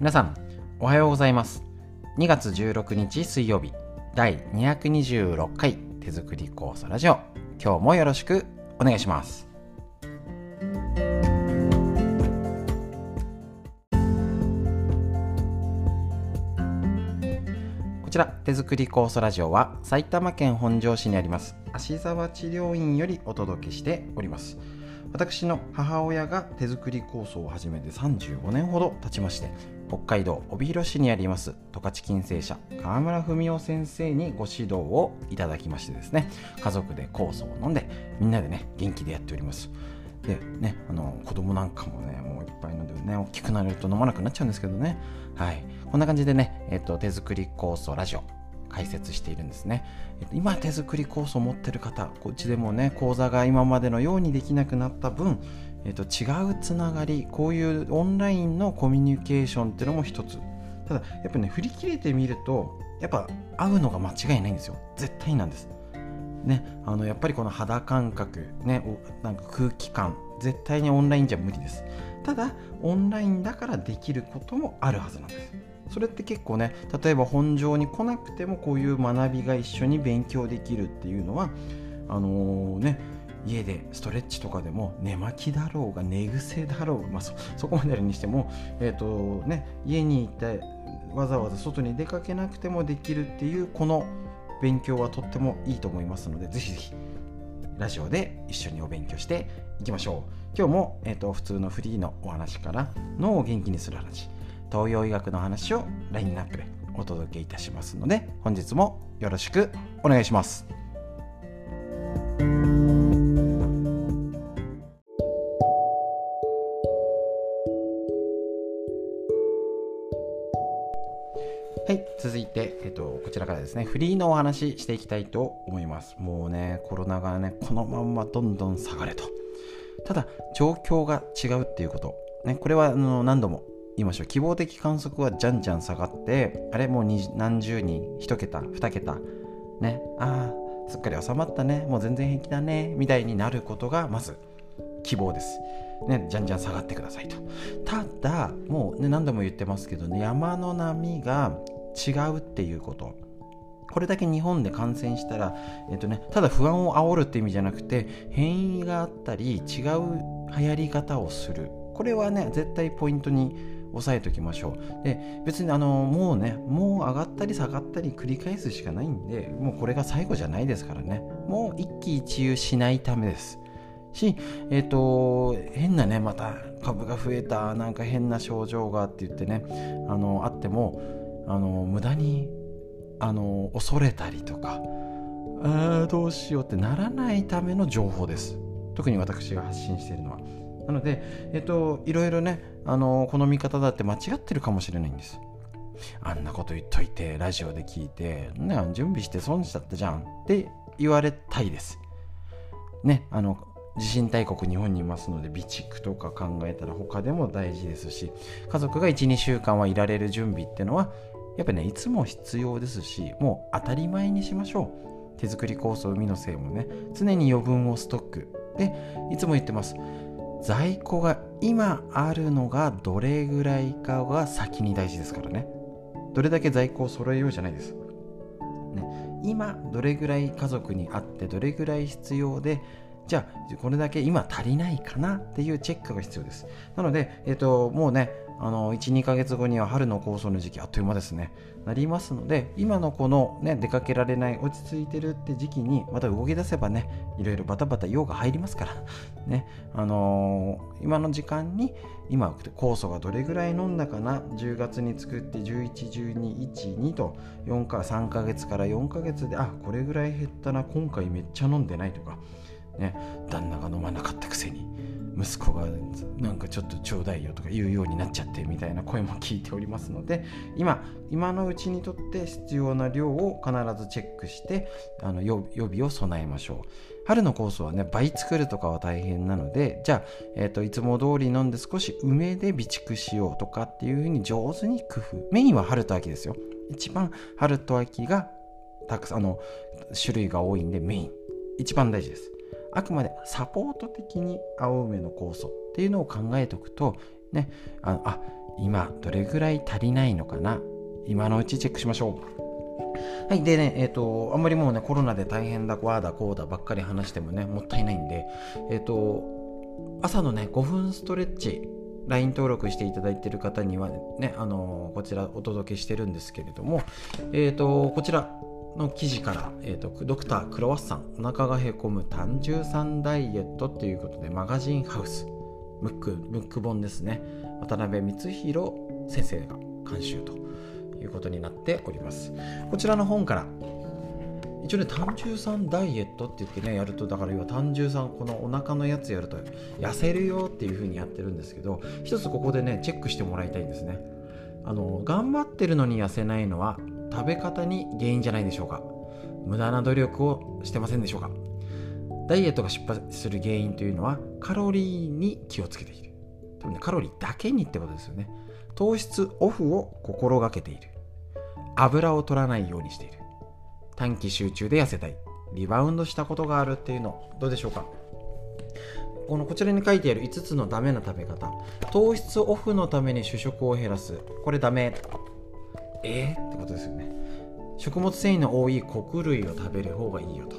皆さんおはようございます。2月16日水曜日第226回手作り酵素ラジオ。今日もよろしくお願いします。こちら手作り酵素ラジオは埼玉県本庄市にあります芦沢治療院よりお届けしております。私の母親が手作り酵素を始めて35年ほど経ちまして北海道帯広市にあります十勝金星社川村文夫先生にご指導をいただきましてですね家族で酵素を飲んでみんなでね元気でやっております。でねあの子供なんかもねもういっぱい飲んでね大きくなると飲まなくなっちゃうんですけどね。はい。こんな感じでね、えっと、手作り酵素ラジオ解説しているんですね。今手作り酵素を持ってる方、こっちでもね、講座が今までのようにできなくなった分、えっと、違うつながり、こういうオンラインのコミュニケーションっていうのも一つ。ただ、やっぱね、振り切れてみると、やっぱ合うのが間違いないんですよ。絶対なんです。ね、あのやっぱりこの肌感覚、ね、なんか空気感、絶対にオンラインじゃ無理です。ただ、オンラインだからできることもあるはずなんです。それって結構ね例えば本庄に来なくてもこういう学びが一緒に勉強できるっていうのはあのー、ね家でストレッチとかでも寝巻きだろうが寝癖だろうが、まあ、そそこまでにしても、えーとね、家にいてわざわざ外に出かけなくてもできるっていうこの勉強はとってもいいと思いますのでぜひぜひラジオで一緒にお勉強していきましょう今日も、えーと普通のフリーのお話から脳を元気にする話東洋医学の話をラインナップでお届けいたしますので本日もよろしくお願いします。ですね、フリーのお話していきたいと思います。もうね、コロナがね、このまんまどんどん下がれと。ただ、状況が違うっていうこと。ね、これはあの何度も言いましょう希望的観測はじゃんじゃん下がってあれもう何十人1桁2桁ねああすっかり収まったねもう全然平気だねみたいになることがまず希望です。ね、じゃんじゃん下がってくださいと。ただ、もうね、何度も言ってますけどね、山の波が違うっていうこと。これだけ日本で感染したら、えっとね、ただ不安を煽るって意味じゃなくて、変異があったり、違う流行り方をする。これはね、絶対ポイントに押さえておきましょう。で、別にあの、もうね、もう上がったり下がったり繰り返すしかないんで、もうこれが最後じゃないですからね。もう一喜一憂しないためです。し、えっ、ー、と、変なね、また株が増えた、なんか変な症状がって言ってね、あの、あっても、あの、無駄に、あの、恐れたりとか、あどうしようってならないための情報です。特に私が発信しているのは。なので、えっと、いろいろね、あの、この見方だって間違ってるかもしれないんです。あんなこと言っといて、ラジオで聞いて、ね、準備して損しちゃったじゃんって言われたいです。ね、あの、地震大国日本にいますので備蓄とか考えたら他でも大事ですし家族が12週間はいられる準備っていうのはやっぱねいつも必要ですしもう当たり前にしましょう。手作り酵素海のせいもね。常に余分をストック。でいつも言ってます。在庫が今あるのがどれぐらいかが先に大事ですからね。どれだけ在庫を揃えようじゃないです、ね、今どれぐらい家族にあってどれぐらい必要でじゃあこれだけ今足りないかなっていうチェックが必要です。なので、えっ、ー、ともうねあの12ヶ月後には春の構想の時期あっという間ですね。なりますので今のこのね出かけられない落ち着いてるって時期にまた動き出せばねいろいろバタバタ用が入りますから。ねあのー、今の時間に今酵素がどれぐらい飲んだかな10月に作って111212と4か3ヶ月から4ヶ月であこれぐらい減ったな今回めっちゃ飲んでないとか。ね旦那が飲まなかったくせに。息子がなんかちょっとちょうだいよとか言うようになっちゃってみたいな声も聞いておりますので今今のうちにとって必要な量を必ずチェックしてあの予備を備えましょう。春のコースはね倍作るとかは大変なのでじゃあ、えーと、いつも通り飲んで少し梅で備蓄しようとかっていう風に上手に工夫。メインは春と秋ですよ。一番春と秋がたくさんあの種類が多いんでメイン。一番大事です。あくまでサポート的に青梅の酵素っていうのを考えておくとねああ今どれぐらい足りないのかな？今のうちチェックしましょう。はいでねえっ、ー、とあんまりもうねコロナで大変だこうだこうだばっかり話してもねもったいないんでえっ、ー、と朝のね5分ストレッチ LINE 登録していただいている方にはね、あのこちらお届けしてるんですけれども、えーと、こちらの記事から、えーと、ドクタークロワッサンお腹がへこむ単純酸ダイエットということでマガジンハウスムックムック本ですね。渡辺光弘先生が監修ということになっております。こちらの本から一応ね単純酸ダイエットって言ってねやるとだから要は単純酸このお腹のやつやると痩せるよっていう風にやってるんですけど一つここでねチェックしてもらいたいんですね。あの頑張ってるのに痩せないのは食べ方に原因じゃないでしょうか。無駄な努力をしてませんでしょうか。ダイエットが失敗する原因というのはカロリーに気をつけている。多分ねカロリーだけにってことですよね。糖質オフを心がけている。油を取らないようにしている。短期集中で痩せたい。リバウンドしたことがあるっていうのどうでしょうか。このこちらに書いてある5つのダメな食べ方。糖質オフのために主食を減らす。これダメ。え？ー、ってことですよね。食物繊維の多い穀類を食べる方がいいよと、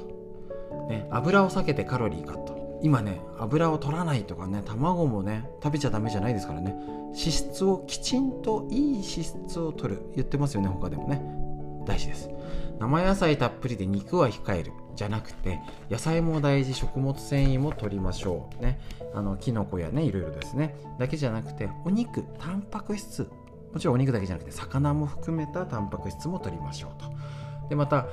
ね、油を避けてカロリーカット。今ね油を取らないとかね卵もね食べちゃダメじゃないですからね。脂質をきちんといい脂質を取る。言ってますよね他でもね。大事です。生野菜たっぷりで肉は控える。じゃなくて野菜も大事。食物繊維も取りましょう。ね。あのキノコやねいろいろですね。だけじゃなくてお肉タンパク質もちろんお肉だけじゃなくて魚も含めたタンパク質も取りましょうと。でまた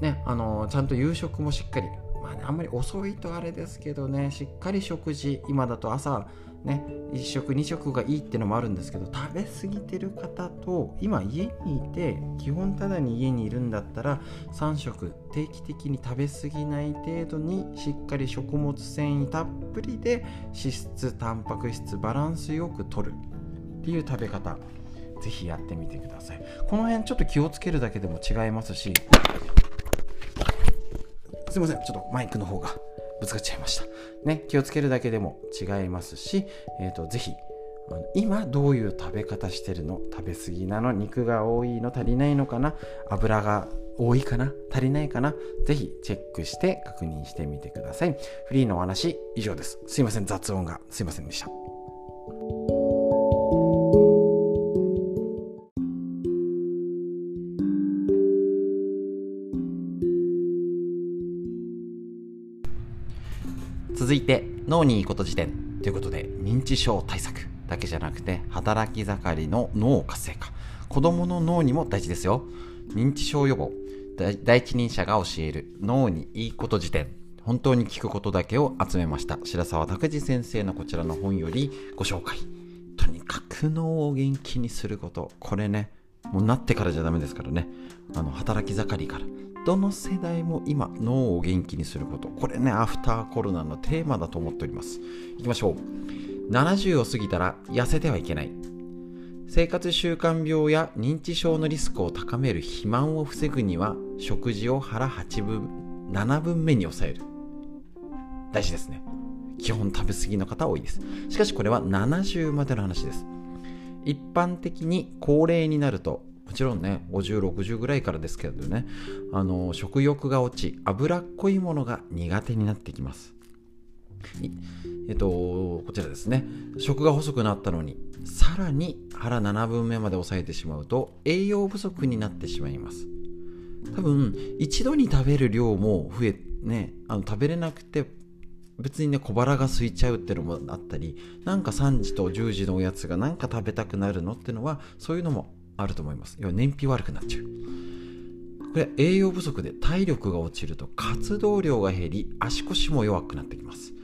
ねあのちゃんと夕食もしっかりまあねあんまり遅いとあれですけどねしっかり食事今だと朝ね、1食2食がいいってのもあるんですけど食べ過ぎてる方と今家にいて基本ただに家にいるんだったら3食定期的に食べ過ぎない程度にしっかり食物繊維たっぷりで脂質タンパク質バランスよくとるっていう食べ方。ぜひやってみてください。この辺ちょっと気をつけるだけでも違いますし。すいません。ちょっとマイクの方がぶつかっちゃいました。ね、気をつけるだけでも違いますし、えーと、ぜひ今どういう食べ方してるの？食べ過ぎなの？肉が多いの？足りないのかな？油が多いかな？足りないかな？ぜひチェックして確認してみてください。フリーのお話以上です。すいません、雑音がすいませんでした。脳にいいこと辞典ということで認知症対策だけじゃなくて働き盛りの脳活性化。子どもの脳にも大事ですよ。認知症予防。第一人者が教える脳にいいこと辞典。本当に聞くことだけを集めました。白沢拓司先生のこちらの本よりご紹介。とにかく脳を元気にすること。これねもうなってからじゃダメですからね。あの働き盛りから。どの世代も今脳を元気にすることこれねアフターコロナのテーマだと思っております。いきましょう。70を過ぎたら痩せてはいけない。生活習慣病や認知症のリスクを高める肥満を防ぐには食事を腹8分7分目に抑える。大事ですね。基本食べ過ぎの方多いです。しかしこれは70までの話です。一般的に高齢になるともちろんね5060ぐらいからですけどねあの食欲が落ち脂っこいものが苦手になってきます。えっとこちらですね。食が細くなったのにさらに腹7分目まで抑えてしまうと栄養不足になってしまいます。多分一度に食べる量も増えねあの食べれなくて別にね小腹が空いちゃうっていうのもあったりなんか3時と10時のおやつがなんか食べたくなるのっていうのはそういうのもあると思います。要は燃費悪くなっちゃう。これ栄養不足で体力が落ちると活動量が減り足腰も弱くなってきます。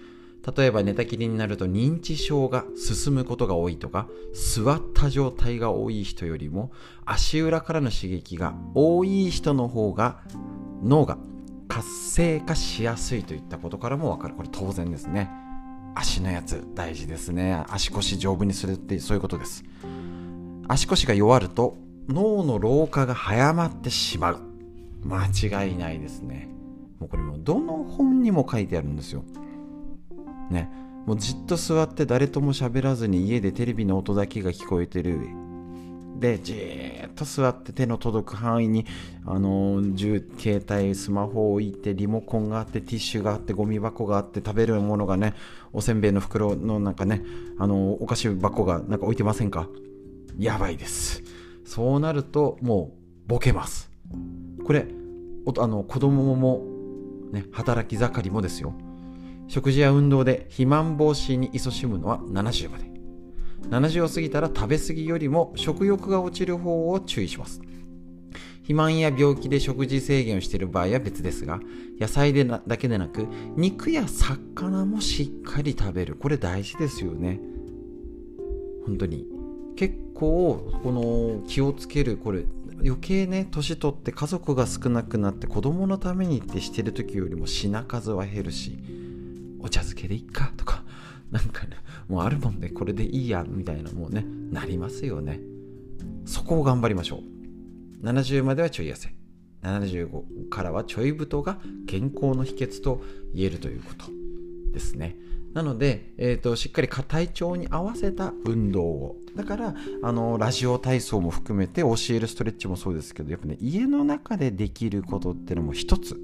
例えば寝たきりになると認知症が進むことが多いとか座った状態が多い人よりも足裏からの刺激が多い人の方が脳が活性化しやすいといったことからもわかるこれ当然ですね足のやつ大事ですね足腰丈夫にするってそういうことです足腰が弱ると脳の老化が早まってしまう。間違いないですね。もうこれもどの本にも書いてあるんですよ。ね。もうじっと座って誰とも喋らずに家でテレビの音だけが聞こえてる。でじーっと座って手の届く範囲にあの携帯スマホを置いてリモコンがあってティッシュがあってゴミ箱があって食べるものがねおせんべいの袋のなんかねあのお菓子箱がなんか置いてませんか？やばいです。そうなるともうボケます。これあの子供もね働き盛りもですよ。食事や運動で肥満防止に勤しむのは70まで。70を過ぎたら食べ過ぎよりも食欲が落ちる方を注意します。肥満や病気で食事制限をしている場合は別ですが野菜でだけでなく肉や魚もしっかり食べる。これ大事ですよね。本当に。結構この気をつけるこれ余計ね年取って家族が少なくなって子供のためにってしてる時よりも品数は減るしお茶漬けでいっかとか なんかねもうあるもんでこれでいいやみたいなもうねなりますよね。そこを頑張りましょう。70まではちょい痩せ。75からはちょい太が健康の秘訣と言えるということ。ですね。なので、えーと、しっかり体調に合わせた運動を。だからあのラジオ体操も含めて教えるストレッチもそうですけどやっぱね家の中でできることっていうのも一つ。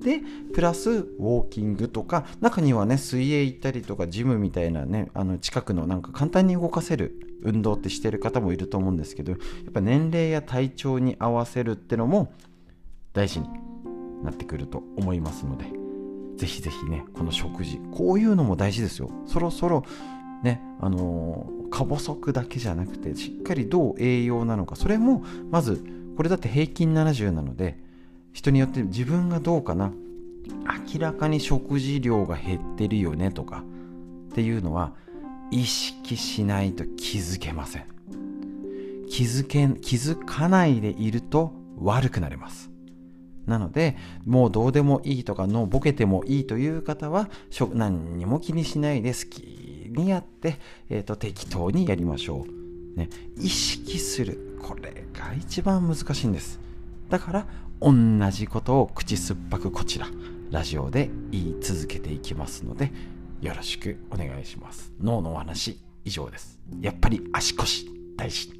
でプラスウォーキングとか中にはね水泳行ったりとかジムみたいなねあの近くのなんか簡単に動かせる運動ってしてる方もいると思うんですけどやっぱ年齢や体調に合わせるってのも大事になってくると思いますので。ぜひぜひねこの食事こういうのも大事ですよ。そろそろねあのー、過不足だけじゃなくてしっかりどう栄養なのか。それもまずこれだって平均70なので人によって自分がどうかな。明らかに食事量が減ってるよねとかっていうのは意識しないと気づけません。気づけ気づかないでいると悪くなります。なのでもうどうでもいいとかのボケてもいいという方は何にも気にしないで好きにやって、えーと、適当にやりましょう、ね、意識する。これが一番難しいんです。だから同じことを口酸っぱくこちらラジオで言い続けていきますのでよろしくお願いします。脳のお話以上です。やっぱり足腰大事。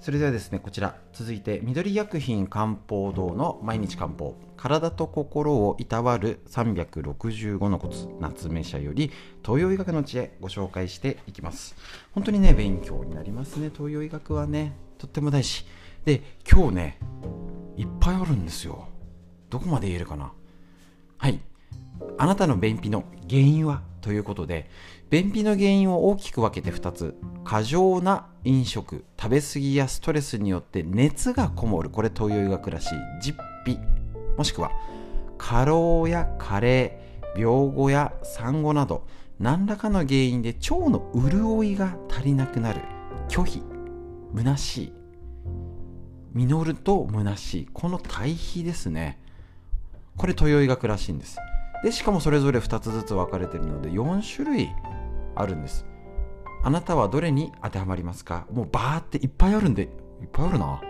それではですねこちら続いて緑薬品漢方堂の毎日漢方体と心をいたわる365のコツ夏目社より東洋医学の知恵ご紹介していきます。本当にね勉強になりますね東洋医学はね。とっても大事。で今日ねいっぱいあるんですよ。どこまで言えるかな。はい。あなたの便秘の原因は？ということで便秘の原因を大きく分けて2つ。過剰な飲食食べ過ぎやストレスによって熱がこもる。これ東洋医学らしい。実費もしくは過労や加齢病後や産後など何らかの原因で腸の潤いが足りなくなる。拒否。虚しい。実ると虚しい。この対比ですね。これ東洋医学らしいんです。でしかもそれぞれ2つずつ分かれているので4種類あるんですあなたはどれに当てはまりますか？もうバーっていっぱいあるんでいっぱいあるな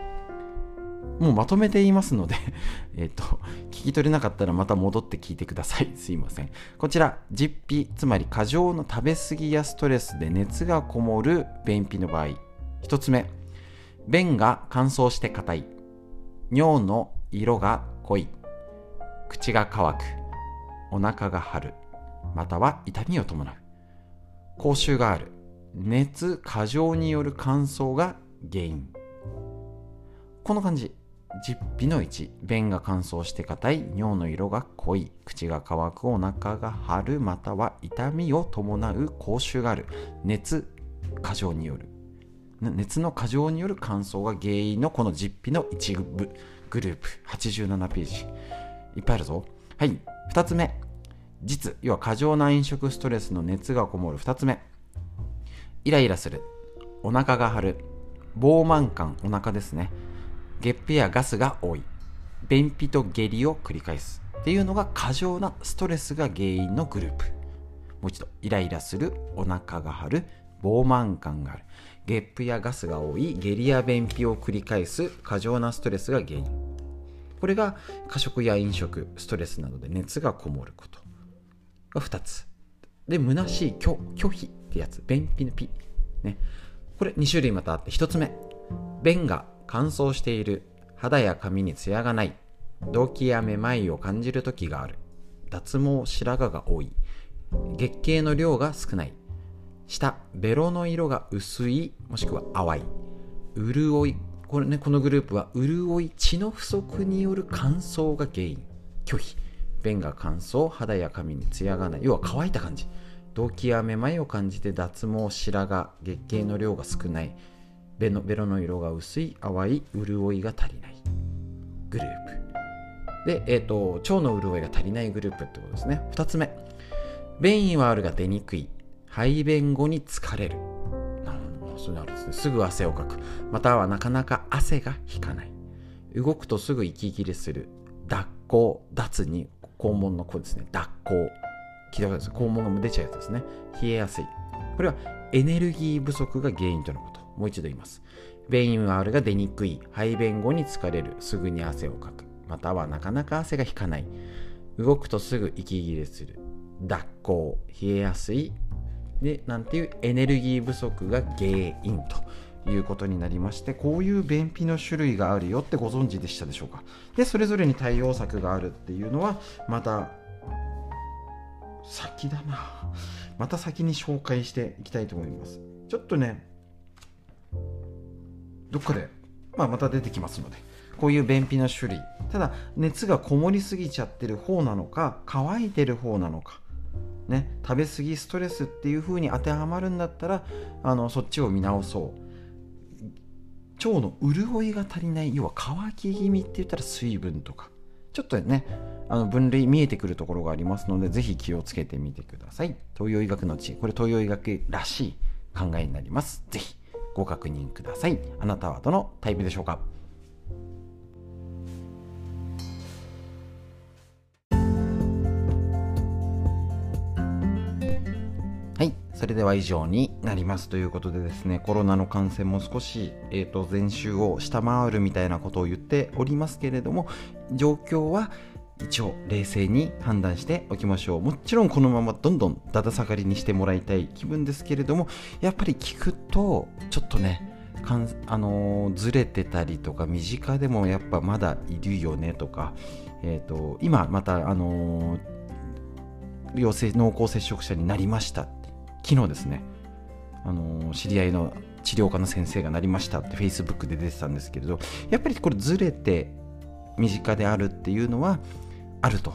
もうまとめて言いますので えっと、聞き取れなかったらまた戻って聞いてください。すいません。こちら、実費、つまり過剰の食べ過ぎやストレスで熱がこもる便秘の場合。1つ目、便が乾燥して硬い。尿の色が濃い。口が乾く。お腹が張る。または痛みを伴う。口臭がある。熱過剰による乾燥が原因。この感じ。実費の1便が乾燥して硬い。尿の色が濃い。口が乾くお腹が張る。または痛みを伴う。口臭がある。熱過剰による。熱の過剰による乾燥が原因のこの実費の一部。グループ。87ページ。いっぱいあるぞ。はい。2つ目実要は過剰な飲食ストレスの熱がこもる。2つ目イライラする。お腹が張る。膨満感。お腹ですね。ゲップやガスが多い。便秘と下痢を繰り返す。っていうのが過剰なストレスが原因のグループ。もう一度イライラする。お腹が張る。膨満感がある。ゲップやガスが多い。下痢や便秘を繰り返す。過剰なストレスが原因。これが過食や飲食ストレスなどで熱がこもることが2つ。で虚しい拒拒否ってやつ。便秘のピ。ね。これ2種類またあって1つ目。便が乾燥している肌や髪にツヤがない。動悸やめまいを感じる時がある。脱毛白髪が多い。月経の量が少ない。下ベロの色が薄いもしくは淡い。潤いこれねこのグループは潤い血の不足による乾燥が原因。拒否。便が乾燥肌や髪にツヤがない。要は乾いた感じ。動悸やめまいを感じて脱毛白髪月経の量が少ない。ベロベロの色が薄い。淡い潤いが足りない。グループ。で、えーと、腸の潤いが足りないグループってことですね。2つ目。便意はあるが出にくい。排便後に疲れる。そうなるんですね。すぐ汗をかく。またはなかなか汗が引かない。動くとすぐ息切れする。脱肛脱に肛門の子ですね。脱肛聞いたことです？肛門が出ちゃうやつですね。冷えやすい。これはエネルギー不足が原因とのこと。もう一度言います。便意はあるが出にくい。排便後に疲れる。すぐに汗をかく。またはなかなか汗が引かない。動くとすぐ息切れする。脱肛冷えやすい。でなんていうエネルギー不足が原因ということになりましてこういう便秘の種類があるよってご存知でしたでしょうか。でそれぞれに対応策があるっていうのはまた先だな。また先に紹介していきたいと思います。ちょっとねどっかで、まあ、また出てきますのでこういう便秘の種類。ただ熱がこもりすぎちゃってる方なのか乾いてる方なのかね、食べ過ぎストレスっていう風に当てはまるんだったらあのそっちを見直そう。腸の潤いが足りない要は乾き気味って言ったら水分とか。ちょっとねあの分類見えてくるところがありますのでぜひ気をつけてみてください。東洋医学の知恵。これ東洋医学らしい考えになります。ぜひご確認ください。あなたはどのタイプでしょうか？それでは以上になりますということでですねコロナの感染も少し、えーと、前週を下回るみたいなことを言っておりますけれども状況は一応冷静に判断しておきましょう。もちろんこのままどんどんだだ下がりにしてもらいたい気分ですけれどもやっぱり聞くとちょっとねかんあのー、ずれてたりとか身近でもやっぱまだいるよねとか、えーと、今また、あのー、陽性濃厚接触者になりました。昨日ですね、あの、知り合いの治療科の先生がなりましたって Facebook で出てたんですけれどやっぱりこれずれて身近であるっていうのはあると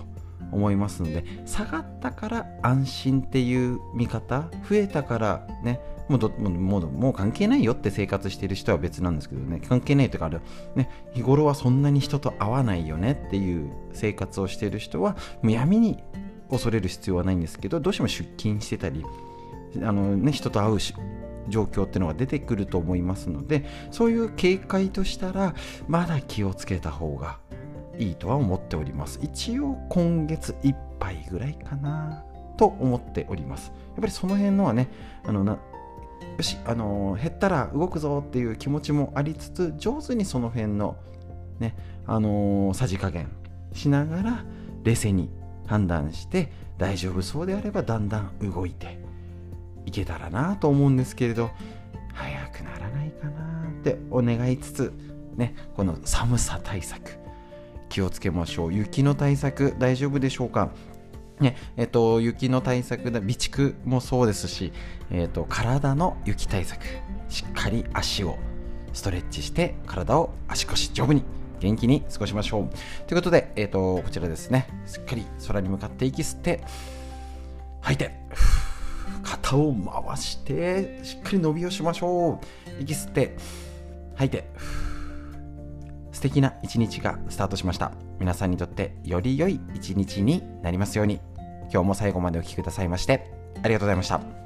思いますので下がったから安心っていう見方増えたからねもうどもうもう関係ないよって生活してる人は別なんですけどね関係ないというかね、日頃はそんなに人と会わないよねっていう生活をしている人はむやみに恐れる必要はないんですけどどうしても出勤してたりあの、ね、人と会うし状況っていうのが出てくると思いますのでそういう警戒としたらまだ気をつけた方がいいとは思っております。一応今月いっぱいぐらいかなと思っております。やっぱりその辺のはねあのなよしあの減ったら動くぞっていう気持ちもありつつ上手にその辺のねあのさじ加減しながら冷静に判断して大丈夫そうであればだんだん動いていけたらなと思うんですけれど早くならないかなってお願いつつねこの寒さ対策気をつけましょう。雪の対策大丈夫でしょうか？ねえっと、雪の対策で備蓄もそうですし、えっと、体の雪対策しっかり足をストレッチして体を足腰丈夫に元気に過ごしましょう。ということで、えっと、こちらですね。しっかり空に向かって息吸って吐いて肩を回してしっかり伸びをしましょう。息吸って吐いて。素敵な一日がスタートしました。皆さんにとってより良い一日になりますように。今日も最後までお聴きくださいましてありがとうございました。